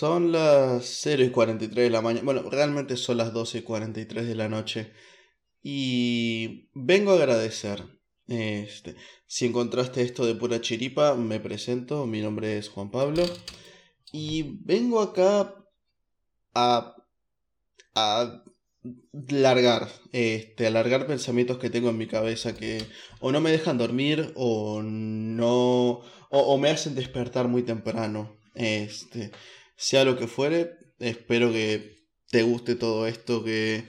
Son las 0 y 43 de la mañana. Bueno, realmente son las 12 y 43 de la noche. Y vengo a agradecer. Este, si encontraste esto de pura chiripa, me presento. Mi nombre es Juan Pablo. Y vengo acá a. a largar, este, alargar pensamientos que tengo en mi cabeza que o no me dejan dormir o no, o, me hacen despertar muy temprano. Este, sea lo que fuere, espero que te guste todo esto que,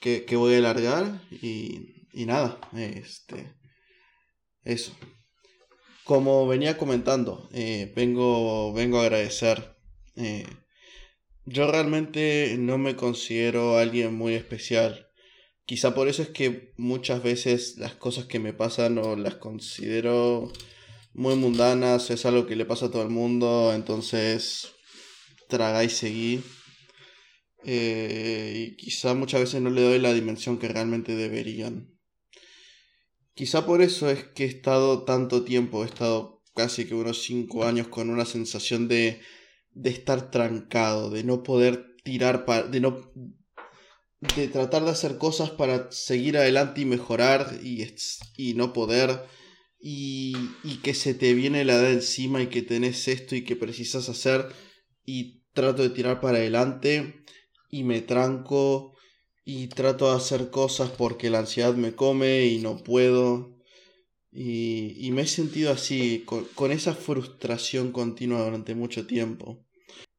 que, voy a alargar y, y nada, este, eso. Como venía comentando, eh, vengo, vengo a agradecer. Eh, yo realmente no me considero alguien muy especial. Quizá por eso es que muchas veces las cosas que me pasan o las considero muy mundanas, es algo que le pasa a todo el mundo, entonces traga y seguí. Eh, y quizá muchas veces no le doy la dimensión que realmente deberían. Quizá por eso es que he estado tanto tiempo, he estado casi que unos 5 años con una sensación de de estar trancado, de no poder tirar, de no de tratar de hacer cosas para seguir adelante y mejorar y, y no poder y, y, que se te viene la edad encima y que tenés esto y que precisas hacer y trato de tirar para adelante y me tranco y trato de hacer cosas porque la ansiedad me come y no puedo y, y me he sentido así con, esa frustración continua durante mucho tiempo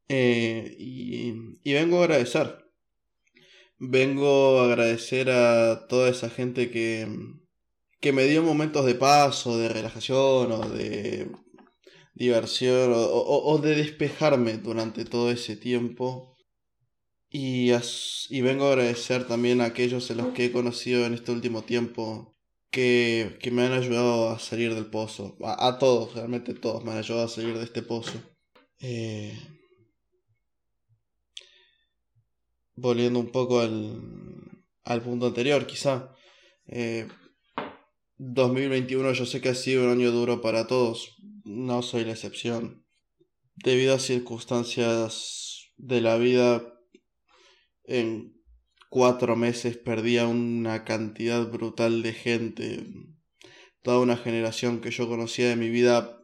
eh, y, vengo a agradecer. Vengo a agradecer a toda esa gente que, que me dio momentos de paz o de relajación o de diversión o, de despejarme durante todo ese tiempo. Y, y, vengo a agradecer también a aquellos en los que he conocido en este último tiempo que, que me han ayudado a salir del pozo. A, a, todos, realmente todos me han ayudado a salir de este pozo. Eh, volviendo un poco al, al punto anterior, quizá. 2021 eh, yo sé que ha sido un año duro para todos, no soy la excepción. Debido a circunstancias de la vida, en cuatro meses perdía una cantidad brutal de gente. Toda una generación que yo conocía de mi vida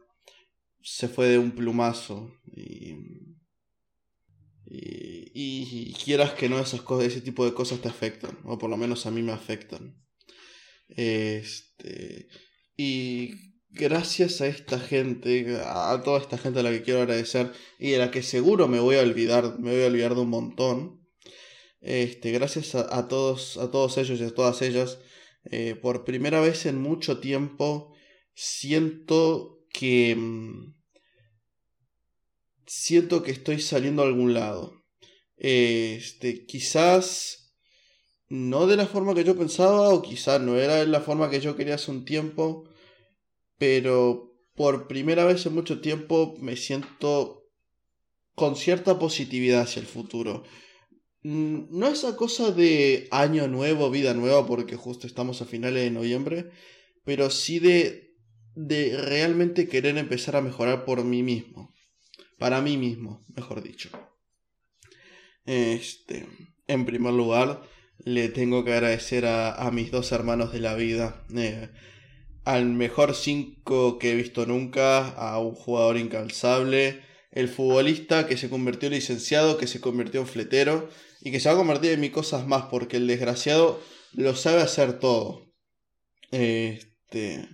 se fue de un plumazo. Y y, quieras que no, esas cosas, ese tipo de cosas te afectan, o por lo menos a mí me afectan. Este, y gracias a esta gente, a toda esta gente a la que quiero agradecer y a la que seguro me voy a olvidar, me voy a olvidar de un montón. Este, gracias a, todos, a todos ellos y a todas ellas, eh, por primera vez en mucho tiempo siento que mm, siento que estoy saliendo a algún lado. Este, quizás no de la forma que yo pensaba o quizás no era de la forma que yo quería hace un tiempo, pero por primera vez en mucho tiempo me siento con cierta positividad hacia el futuro. Mm, no esa cosa de año nuevo, vida nueva, porque justo estamos a finales de noviembre, pero sí de, de realmente querer empezar a mejorar por mí mismo para mí mismo, mejor dicho. Este, en primer lugar, le tengo que agradecer a, mis dos hermanos de la vida. Eh, al mejor 5 que he visto nunca, a un jugador incalzable, el futbolista que se convirtió en licenciado, que se convirtió en fletero y que se va a convertir en mil cosas más porque el desgraciado lo sabe hacer todo. Este,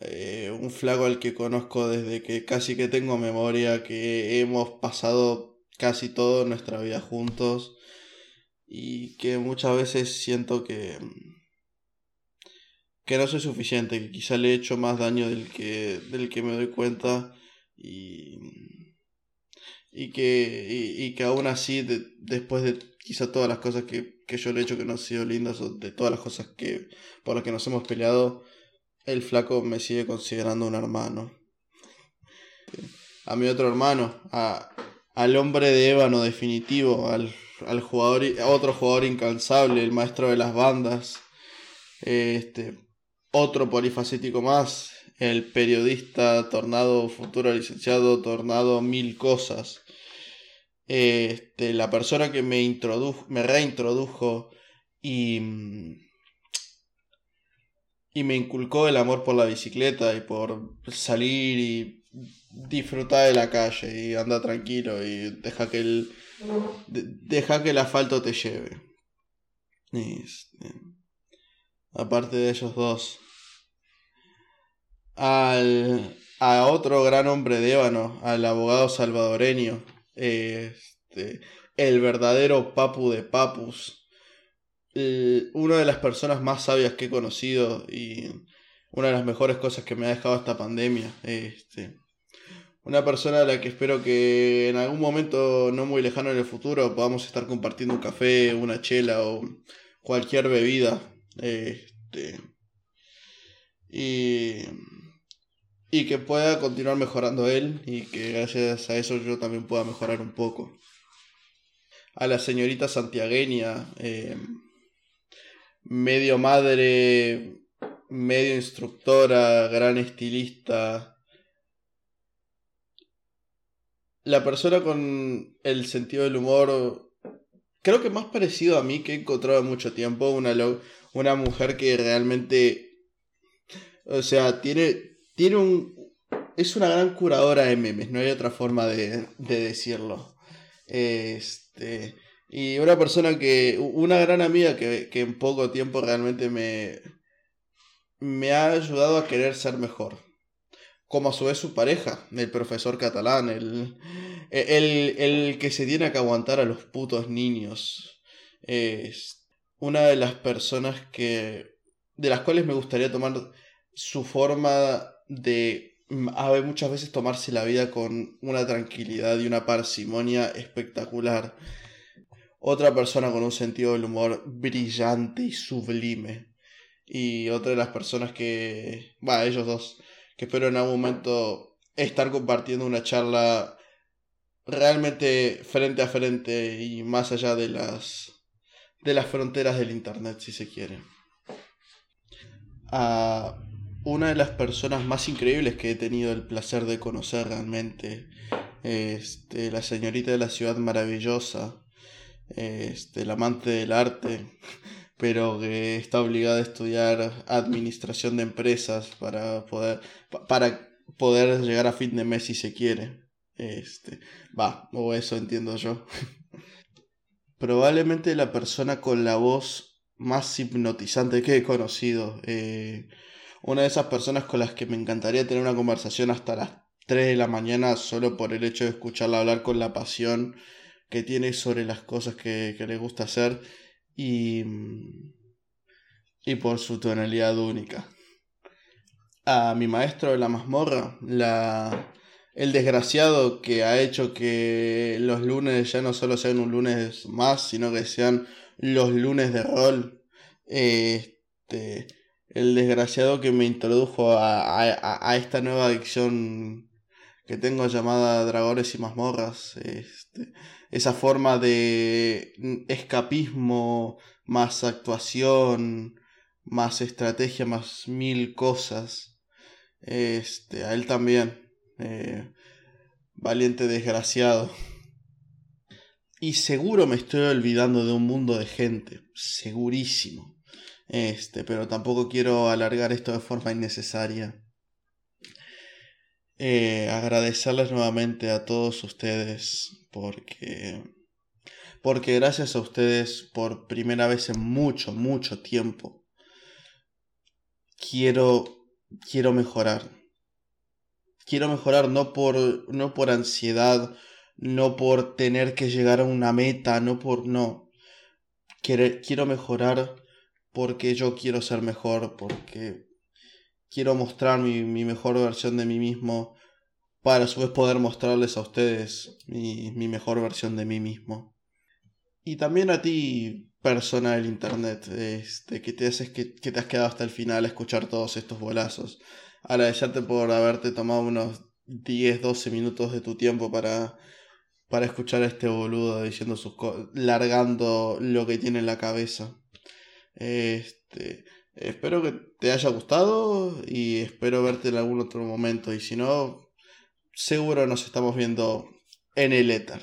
eh, un flaco al que conozco desde que casi que tengo memoria, que hemos pasado casi toda nuestra vida juntos y que muchas veces siento que que no soy suficiente, que quizá le he hecho más daño del que del que me doy cuenta y y que y, que aún así después de quizá todas las cosas que, que yo le he hecho que no han sido lindas o de todas las cosas que por las que nos hemos peleado el flaco me sigue considerando un hermano. A mi otro hermano, a, al hombre de ébano definitivo, al, al jugador, otro jugador incansable, el maestro de las bandas, este, otro polifacético más, el periodista Tornado, futuro licenciado Tornado, mil cosas. Este, la persona que me introdujo, me reintrodujo y, y me inculcó el amor por la bicicleta y por salir y disfrutar de la calle y andar tranquilo y deja que el deja que el asfalto te lleve. Este, aparte de ellos dos. Al, a otro gran hombre de ébano, al abogado salvadoreño, este, el verdadero Papu de Papus, una de las personas más sabias que he conocido y una de las mejores cosas que me ha dejado esta pandemia. Este, una persona a la que espero que en algún momento no muy lejano en el futuro podamos estar compartiendo un café, una chela o cualquier bebida. Este, y y que pueda continuar mejorando él y que gracias a eso yo también pueda mejorar un poco. A la señorita santiagueña, eh, medio madre, medio instructora, gran estilista. La persona con el sentido del humor, creo que más parecido a mí que he encontrado en mucho tiempo, una, una mujer que realmente, o sea, tiene tiene un. Es una gran curadora de memes, no hay otra forma de, decirlo. Este. Y una persona que. Una gran amiga que, en poco tiempo realmente me. Me ha ayudado a querer ser mejor. Como a su vez su pareja, el profesor catalán, el, el, el que se tiene que aguantar a los putos niños. Es una de las personas que. de las cuales me gustaría tomar su forma de mm, a muchas veces tomarse la vida con una tranquilidad y una parsimonia espectacular. Otra persona con un sentido del humor brillante y sublime. Y otra de las personas que, va, ellos dos, espero en algún momento estar compartiendo una charla realmente frente a frente y más allá de las de las fronteras del internet si se quiere. Ah, una de las personas más increíbles que he tenido el placer de conocer realmente. Este, la señorita de la ciudad maravillosa, este, el amante del arte, pero que está obligada a estudiar administración de empresas para poder, para poder llegar a fin de mes si se quiere. Este, va, o eso entiendo yo. Probablemente la persona con la voz más hipnotizante que he conocido. Eh, una de esas personas con las que me encantaría tener una conversación hasta las 3 de la mañana solo por el hecho de escucharla hablar con la pasión que tiene sobre las cosas que, le gusta hacer y, y por su tonalidad única. A mi maestro de la mazmorra, la, el desgraciado que ha hecho que los lunes ya no solo sean un lunes más, sino que sean los lunes de rol. Este, el desgraciado que me introdujo a, esta nueva adicción que tengo llamada Dragones y Mazmorras. Este, esa forma de escapismo, más actuación, más estrategia, más mil cosas. Este, a él también. Eh, valiente desgraciado. Y seguro me estoy olvidando de un mundo de gente. Segurísimo. Este, pero tampoco quiero alargar esto de forma innecesaria. Eh, agradecerles nuevamente a todos ustedes porque porque gracias a ustedes por primera vez en mucho mucho tiempo quiero quiero mejorar. Quiero mejorar no por no por ansiedad no por tener que llegar a una meta no por no. Quiero, quiero mejorar porque yo quiero ser mejor, porque quiero mostrar mi, mejor versión de mí mismo para su vez poder mostrarles a ustedes mi, mejor versión de mí mismo. Y también a ti, persona del internet, este, que te haces que, te has quedado hasta el final a escuchar todos estos bolazos. Agradecerte por haberte tomado unos 10, 12 minutos de tu tiempo para, para escuchar a este boludo diciendo sus largando lo que tiene en la cabeza. Este, espero que te haya gustado y espero verte en algún otro momento. Y si no, seguro nos estamos viendo en el éter.